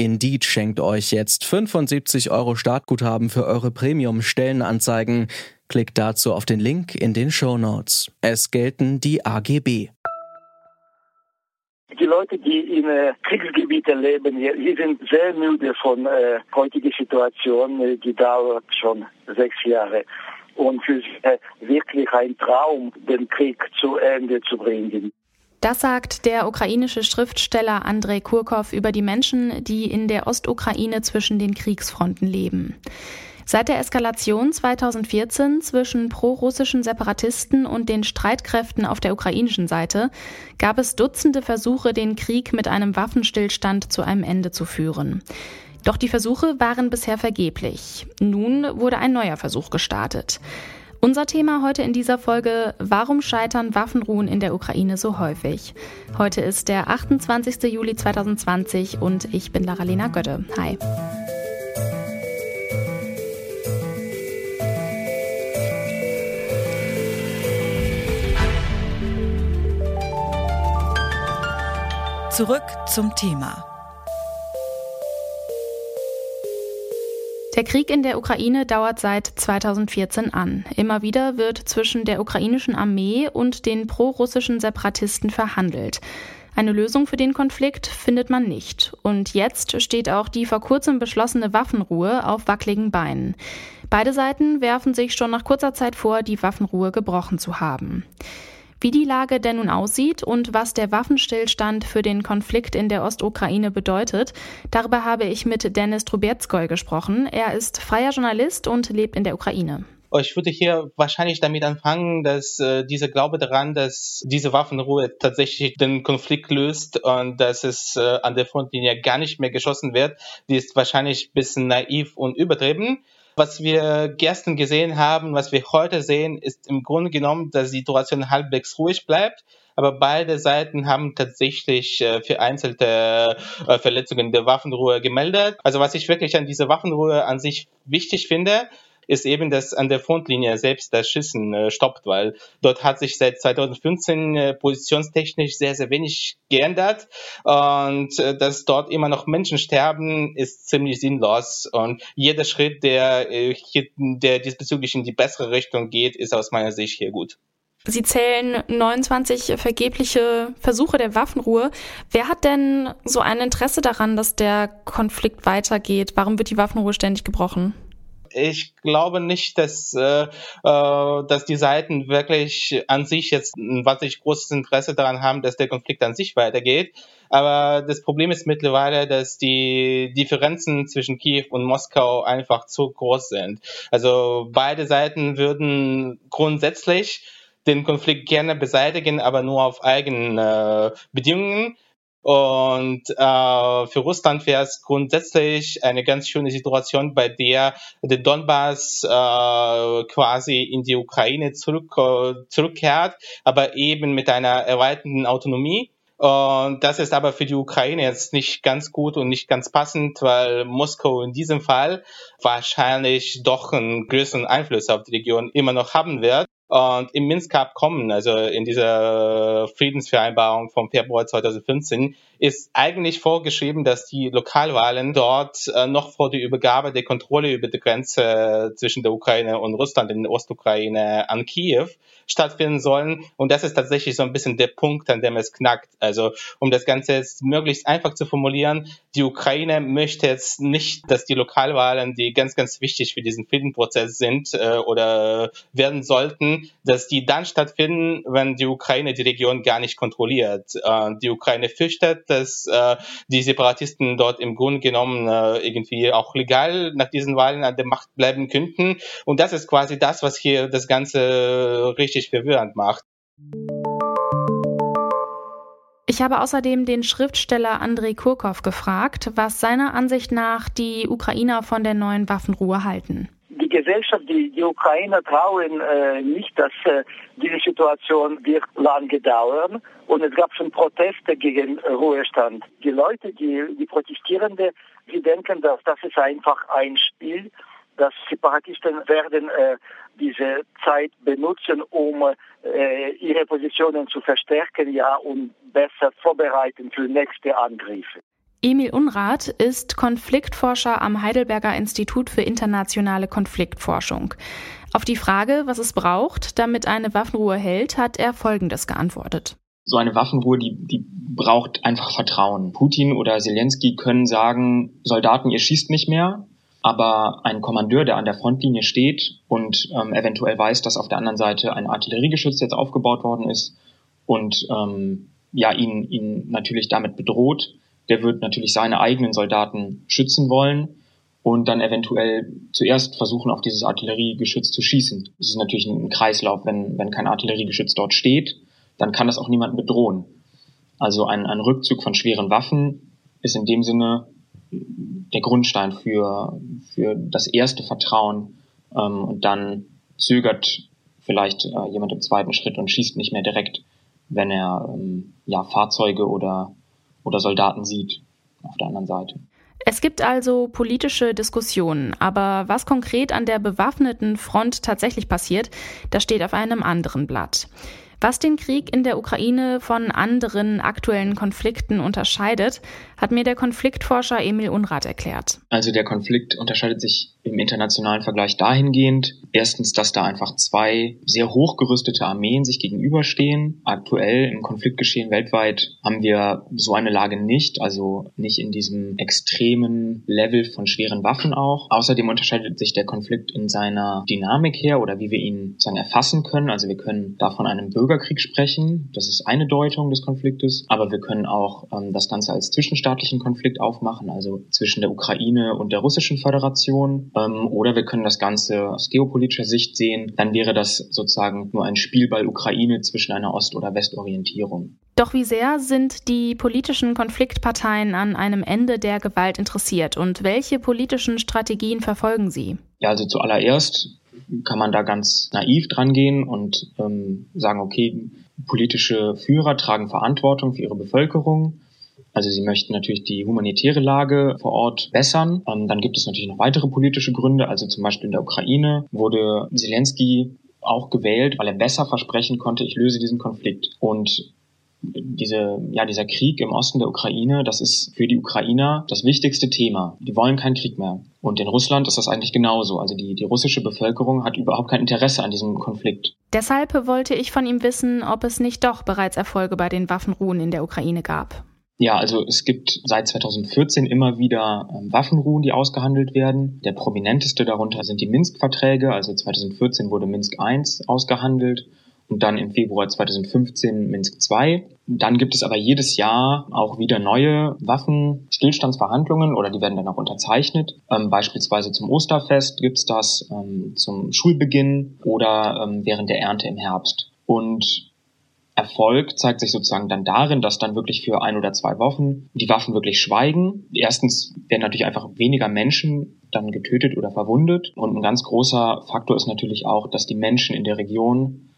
Indeed schenkt euch jetzt 75 Euro Startguthaben für eure Premium-Stellenanzeigen. Klickt dazu auf den Link in den Show Notes. Es gelten die AGB. Die Leute, die in äh, Kriegsgebieten leben, sie sind sehr müde von äh, heutiger Situation. Äh, die dauert schon sechs Jahre. Und für sie äh, wirklich ein Traum, den Krieg zu Ende zu bringen. Das sagt der ukrainische Schriftsteller Andrei Kurkov über die Menschen, die in der Ostukraine zwischen den Kriegsfronten leben. Seit der Eskalation 2014 zwischen prorussischen Separatisten und den Streitkräften auf der ukrainischen Seite gab es Dutzende Versuche, den Krieg mit einem Waffenstillstand zu einem Ende zu führen. Doch die Versuche waren bisher vergeblich. Nun wurde ein neuer Versuch gestartet. Unser Thema heute in dieser Folge, warum scheitern Waffenruhen in der Ukraine so häufig? Heute ist der 28. Juli 2020 und ich bin Lara-Lena Götte. Hi. Zurück zum Thema. Der Krieg in der Ukraine dauert seit 2014 an. Immer wieder wird zwischen der ukrainischen Armee und den prorussischen Separatisten verhandelt. Eine Lösung für den Konflikt findet man nicht. Und jetzt steht auch die vor kurzem beschlossene Waffenruhe auf wackeligen Beinen. Beide Seiten werfen sich schon nach kurzer Zeit vor, die Waffenruhe gebrochen zu haben. Wie die Lage denn nun aussieht und was der Waffenstillstand für den Konflikt in der Ostukraine bedeutet, darüber habe ich mit Dennis Trubetskoy gesprochen. Er ist freier Journalist und lebt in der Ukraine. Ich würde hier wahrscheinlich damit anfangen, dass äh, dieser Glaube daran, dass diese Waffenruhe tatsächlich den Konflikt löst und dass es äh, an der Frontlinie gar nicht mehr geschossen wird, die ist wahrscheinlich ein bisschen naiv und übertrieben. Was wir gestern gesehen haben, was wir heute sehen, ist im Grunde genommen, dass die Situation halbwegs ruhig bleibt. Aber beide Seiten haben tatsächlich äh, vereinzelte äh, Verletzungen der Waffenruhe gemeldet. Also was ich wirklich an dieser Waffenruhe an sich wichtig finde, ist eben, dass an der Frontlinie selbst das Schießen äh, stoppt, weil dort hat sich seit 2015 äh, positionstechnisch sehr, sehr wenig geändert und äh, dass dort immer noch Menschen sterben, ist ziemlich sinnlos und jeder Schritt, der, äh, hier, der diesbezüglich in die bessere Richtung geht, ist aus meiner Sicht hier gut. Sie zählen 29 vergebliche Versuche der Waffenruhe. Wer hat denn so ein Interesse daran, dass der Konflikt weitergeht? Warum wird die Waffenruhe ständig gebrochen? Ich glaube nicht, dass, äh, äh, dass die Seiten wirklich an sich jetzt ein wahnsinnig großes Interesse daran haben, dass der Konflikt an sich weitergeht. Aber das Problem ist mittlerweile, dass die Differenzen zwischen Kiew und Moskau einfach zu groß sind. Also beide Seiten würden grundsätzlich den Konflikt gerne beseitigen, aber nur auf eigene äh, Bedingungen. Und äh, für Russland wäre es grundsätzlich eine ganz schöne Situation, bei der der Donbass äh, quasi in die Ukraine zurück, äh, zurückkehrt, aber eben mit einer erweiterten Autonomie. Und das ist aber für die Ukraine jetzt nicht ganz gut und nicht ganz passend, weil Moskau in diesem Fall wahrscheinlich doch einen größeren Einfluss auf die Region immer noch haben wird. Und im Minsk-Abkommen, also in dieser Friedensvereinbarung vom Februar 2015, ist eigentlich vorgeschrieben, dass die Lokalwahlen dort äh, noch vor der Übergabe der Kontrolle über die Grenze zwischen der Ukraine und Russland in der Ostukraine an Kiew stattfinden sollen. Und das ist tatsächlich so ein bisschen der Punkt, an dem es knackt. Also um das Ganze jetzt möglichst einfach zu formulieren, die Ukraine möchte jetzt nicht, dass die Lokalwahlen, die ganz, ganz wichtig für diesen Friedensprozess sind äh, oder werden sollten, dass die dann stattfinden, wenn die Ukraine die Region gar nicht kontrolliert. Äh, die Ukraine fürchtet, dass äh, die Separatisten dort im Grunde genommen äh, irgendwie auch legal nach diesen Wahlen an der Macht bleiben könnten. Und das ist quasi das, was hier das Ganze richtig verwirrend macht. Ich habe außerdem den Schriftsteller Andrei Kurkov gefragt, was seiner Ansicht nach die Ukrainer von der neuen Waffenruhe halten die Gesellschaft, die, die Ukrainer trauen äh, nicht, dass äh, diese Situation wird lange dauern. Und es gab schon Proteste gegen Ruhestand. Die Leute, die, die Protestierenden, sie denken, dass das ist einfach ein Spiel, dass Separatisten werden äh, diese Zeit benutzen, um äh, ihre Positionen zu verstärken, ja, und besser vorbereiten für nächste Angriffe. Emil Unrath ist Konfliktforscher am Heidelberger Institut für internationale Konfliktforschung. Auf die Frage, was es braucht, damit eine Waffenruhe hält, hat er Folgendes geantwortet. So eine Waffenruhe, die, die braucht einfach Vertrauen. Putin oder Zelensky können sagen, Soldaten, ihr schießt nicht mehr, aber ein Kommandeur, der an der Frontlinie steht und ähm, eventuell weiß, dass auf der anderen Seite ein Artilleriegeschütz jetzt aufgebaut worden ist und ähm, ja ihn, ihn natürlich damit bedroht, der wird natürlich seine eigenen Soldaten schützen wollen und dann eventuell zuerst versuchen, auf dieses Artilleriegeschütz zu schießen. Das ist natürlich ein Kreislauf. Wenn, wenn kein Artilleriegeschütz dort steht, dann kann das auch niemanden bedrohen. Also ein, ein Rückzug von schweren Waffen ist in dem Sinne der Grundstein für, für das erste Vertrauen ähm, und dann zögert vielleicht äh, jemand im zweiten Schritt und schießt nicht mehr direkt, wenn er ähm, ja Fahrzeuge oder oder Soldaten sieht auf der anderen Seite. Es gibt also politische Diskussionen, aber was konkret an der bewaffneten Front tatsächlich passiert, das steht auf einem anderen Blatt. Was den Krieg in der Ukraine von anderen aktuellen Konflikten unterscheidet, hat mir der Konfliktforscher Emil Unrath erklärt. Also der Konflikt unterscheidet sich im internationalen Vergleich dahingehend, erstens, dass da einfach zwei sehr hochgerüstete Armeen sich gegenüberstehen. Aktuell im Konfliktgeschehen weltweit haben wir so eine Lage nicht, also nicht in diesem extremen Level von schweren Waffen auch. Außerdem unterscheidet sich der Konflikt in seiner Dynamik her oder wie wir ihn sagen erfassen können. Also wir können da von einem Bürgerkrieg sprechen, das ist eine Deutung des Konfliktes, aber wir können auch ähm, das Ganze als zwischenstaatlichen Konflikt aufmachen, also zwischen der Ukraine und der russischen Föderation oder wir können das Ganze aus geopolitischer Sicht sehen. Dann wäre das sozusagen nur ein Spielball Ukraine zwischen einer Ost- oder Westorientierung. Doch wie sehr sind die politischen Konfliktparteien an einem Ende der Gewalt interessiert und welche politischen Strategien verfolgen sie? Ja, also zuallererst kann man da ganz naiv dran gehen und ähm, sagen, okay, politische Führer tragen Verantwortung für ihre Bevölkerung also sie möchten natürlich die humanitäre Lage vor Ort bessern. Ähm, dann gibt es natürlich noch weitere politische Gründe. Also zum Beispiel in der Ukraine wurde Zelensky auch gewählt, weil er besser versprechen konnte, ich löse diesen Konflikt. Und diese, ja, dieser Krieg im Osten der Ukraine, das ist für die Ukrainer das wichtigste Thema. Die wollen keinen Krieg mehr. Und in Russland ist das eigentlich genauso. Also die, die russische Bevölkerung hat überhaupt kein Interesse an diesem Konflikt. Deshalb wollte ich von ihm wissen, ob es nicht doch bereits Erfolge bei den Waffenruhen in der Ukraine gab. Ja, also es gibt seit 2014 immer wieder ähm, Waffenruhen, die ausgehandelt werden. Der prominenteste darunter sind die Minsk-Verträge. Also 2014 wurde Minsk I ausgehandelt und dann im Februar 2015 Minsk II. Dann gibt es aber jedes Jahr auch wieder neue Waffenstillstandsverhandlungen oder die werden dann auch unterzeichnet. Ähm, beispielsweise zum Osterfest gibt's das, ähm, zum Schulbeginn oder ähm, während der Ernte im Herbst. Und Erfolg zeigt sich sozusagen dann darin, dass dann wirklich für ein oder zwei Wochen die Waffen wirklich schweigen. Erstens werden natürlich einfach weniger Menschen dann getötet oder verwundet. Und ein ganz großer Faktor ist natürlich auch, dass die Menschen in der Region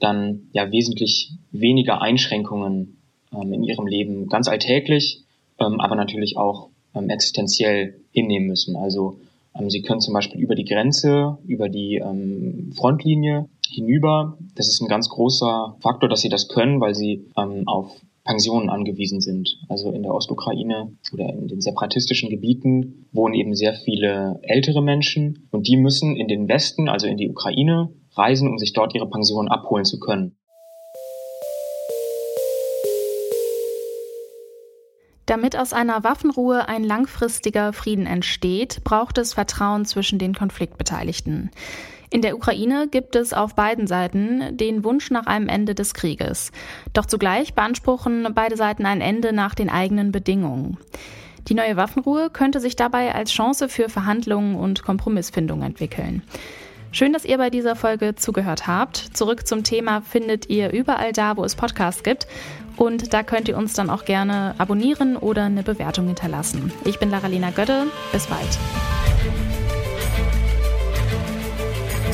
dann ja wesentlich weniger Einschränkungen ähm, in ihrem Leben ganz alltäglich, ähm, aber natürlich auch ähm, existenziell hinnehmen müssen. Also ähm, sie können zum Beispiel über die Grenze, über die ähm, Frontlinie hinüber. Das ist ein ganz großer Faktor, dass sie das können, weil sie ähm, auf Pensionen angewiesen sind. Also in der Ostukraine oder in den separatistischen Gebieten wohnen eben sehr viele ältere Menschen und die müssen in den Westen, also in die Ukraine, reisen, um sich dort ihre Pension abholen zu können. Damit aus einer Waffenruhe ein langfristiger Frieden entsteht, braucht es Vertrauen zwischen den Konfliktbeteiligten. In der Ukraine gibt es auf beiden Seiten den Wunsch nach einem Ende des Krieges. Doch zugleich beanspruchen beide Seiten ein Ende nach den eigenen Bedingungen. Die neue Waffenruhe könnte sich dabei als Chance für Verhandlungen und Kompromissfindung entwickeln. Schön, dass ihr bei dieser Folge zugehört habt. Zurück zum Thema findet ihr überall da, wo es Podcasts gibt. Und da könnt ihr uns dann auch gerne abonnieren oder eine Bewertung hinterlassen. Ich bin Laralina Götte. Bis bald.